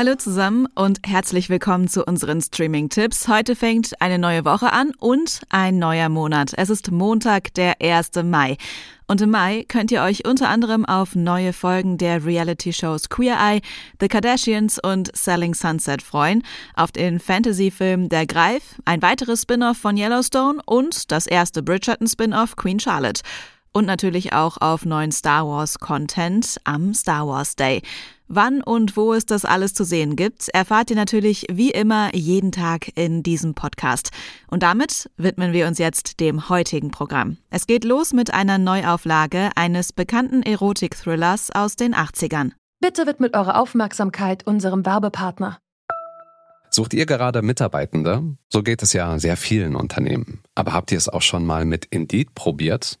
Hallo zusammen und herzlich willkommen zu unseren Streaming-Tipps. Heute fängt eine neue Woche an und ein neuer Monat. Es ist Montag, der 1. Mai. Und im Mai könnt ihr euch unter anderem auf neue Folgen der Reality-Shows Queer Eye, The Kardashians und Selling Sunset freuen, auf den Fantasy-Film Der Greif, ein weiteres Spin-off von Yellowstone und das erste Bridgerton-Spin-off Queen Charlotte. Und natürlich auch auf neuen Star Wars-Content am Star Wars Day. Wann und wo es das alles zu sehen gibt, erfahrt ihr natürlich wie immer jeden Tag in diesem Podcast. Und damit widmen wir uns jetzt dem heutigen Programm. Es geht los mit einer Neuauflage eines bekannten Erotik-Thrillers aus den 80ern. Bitte widmet eure Aufmerksamkeit unserem Werbepartner. Sucht ihr gerade Mitarbeitende? So geht es ja sehr vielen Unternehmen. Aber habt ihr es auch schon mal mit Indeed probiert?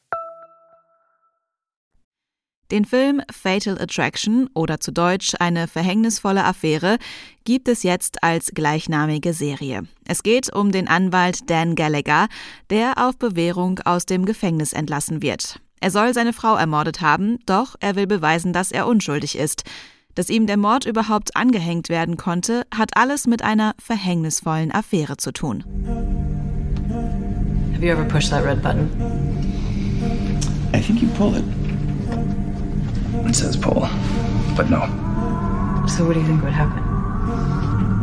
Den Film Fatal Attraction oder zu Deutsch eine verhängnisvolle Affäre gibt es jetzt als gleichnamige Serie. Es geht um den Anwalt Dan Gallagher, der auf Bewährung aus dem Gefängnis entlassen wird. Er soll seine Frau ermordet haben, doch er will beweisen, dass er unschuldig ist. Dass ihm der Mord überhaupt angehängt werden konnte, hat alles mit einer verhängnisvollen Affäre zu tun. Have you ever pushed that red button? I think you pull it. It says pull, but no. So what do you think would happen?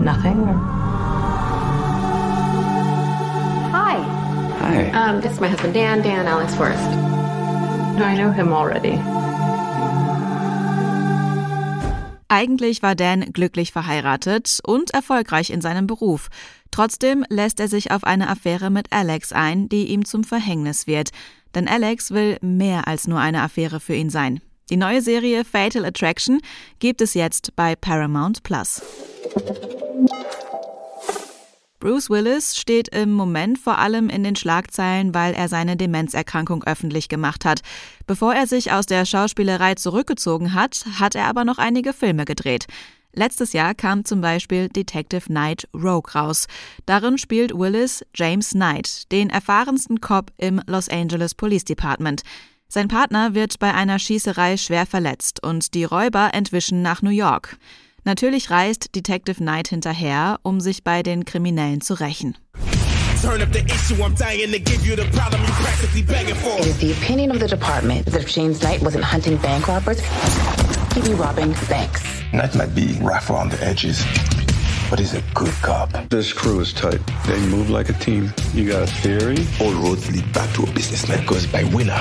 Nothing? Or... Hi. Hi. Um, this is my husband Dan, Dan Alex Forrest. No, I know him already. Eigentlich war Dan glücklich verheiratet und erfolgreich in seinem Beruf. Trotzdem lässt er sich auf eine Affäre mit Alex ein, die ihm zum Verhängnis wird. Denn Alex will mehr als nur eine Affäre für ihn sein. Die neue Serie Fatal Attraction gibt es jetzt bei Paramount Plus. Bruce Willis steht im Moment vor allem in den Schlagzeilen, weil er seine Demenzerkrankung öffentlich gemacht hat. Bevor er sich aus der Schauspielerei zurückgezogen hat, hat er aber noch einige Filme gedreht. Letztes Jahr kam zum Beispiel Detective Knight Rogue raus. Darin spielt Willis James Knight, den erfahrensten Cop im Los Angeles Police Department. Sein Partner wird bei einer Schießerei schwer verletzt und die Räuber entwischen nach New York. Natürlich reist Detective Knight hinterher, um sich bei den Kriminellen zu rächen. Turn up the issue, I'm dying to give you the problem you practically begging for. It is the opinion of the department that if James Knight wasn't hunting bank robbers, he'd be robbing banks. Knight might be rough around the edges, but he's a good cop. This crew is tight. They move like a team. You got a theory? All roads lead back to a businessman goes by winner.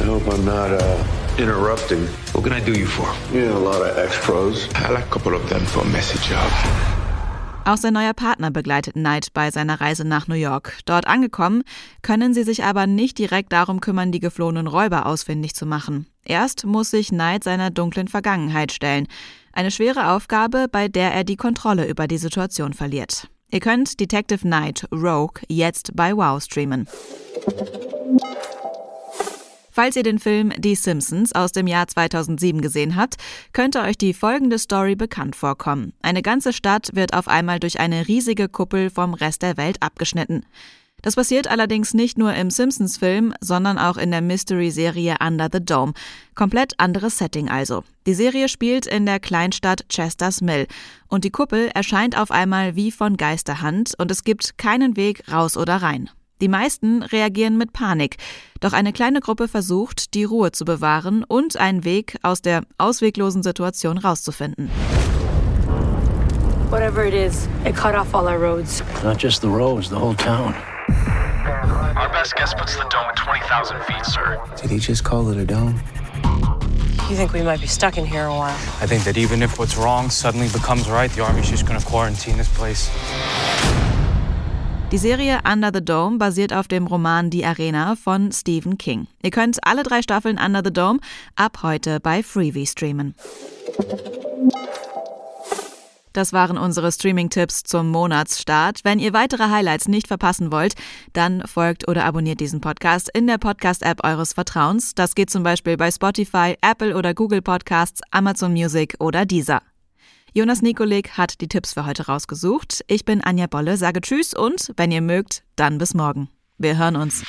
I hope I'm not uh, interrupting. What can I do you for? You know, a lot of ex-pros. I like a couple of them for a message job. Auch sein neuer Partner begleitet Knight bei seiner Reise nach New York. Dort angekommen, können sie sich aber nicht direkt darum kümmern, die geflohenen Räuber ausfindig zu machen. Erst muss sich Knight seiner dunklen Vergangenheit stellen. Eine schwere Aufgabe, bei der er die Kontrolle über die Situation verliert. Ihr könnt Detective Knight Rogue jetzt bei Wow streamen. Falls ihr den Film Die Simpsons aus dem Jahr 2007 gesehen habt, könnte euch die folgende Story bekannt vorkommen. Eine ganze Stadt wird auf einmal durch eine riesige Kuppel vom Rest der Welt abgeschnitten. Das passiert allerdings nicht nur im Simpsons-Film, sondern auch in der Mystery-Serie Under the Dome. Komplett anderes Setting also. Die Serie spielt in der Kleinstadt Chester's Mill und die Kuppel erscheint auf einmal wie von Geisterhand und es gibt keinen Weg raus oder rein. Die meisten reagieren mit Panik, doch eine kleine Gruppe versucht, die Ruhe zu bewahren und einen Weg aus der ausweglosen Situation rauszufinden. Whatever it is, it cut off all our roads. Not just the roads, the whole town. Our best guess puts the dome at 20,000 feet, sir. Did he just call it a dome? You think we might be stuck in here a while? I think that even if what's wrong suddenly becomes right, the Army's just gonna quarantine this place. Die Serie Under the Dome basiert auf dem Roman Die Arena von Stephen King. Ihr könnt alle drei Staffeln Under the Dome ab heute bei Freevee streamen. Das waren unsere Streaming-Tipps zum Monatsstart. Wenn ihr weitere Highlights nicht verpassen wollt, dann folgt oder abonniert diesen Podcast in der Podcast-App eures Vertrauens. Das geht zum Beispiel bei Spotify, Apple oder Google Podcasts, Amazon Music oder Deezer. Jonas Nikolik hat die Tipps für heute rausgesucht. Ich bin Anja Bolle, sage Tschüss und wenn ihr mögt, dann bis morgen. Wir hören uns.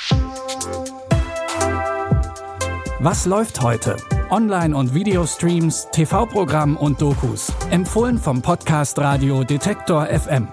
Was läuft heute? Online- und Videostreams, TV-Programm und Dokus. Empfohlen vom Podcast Radio Detektor FM.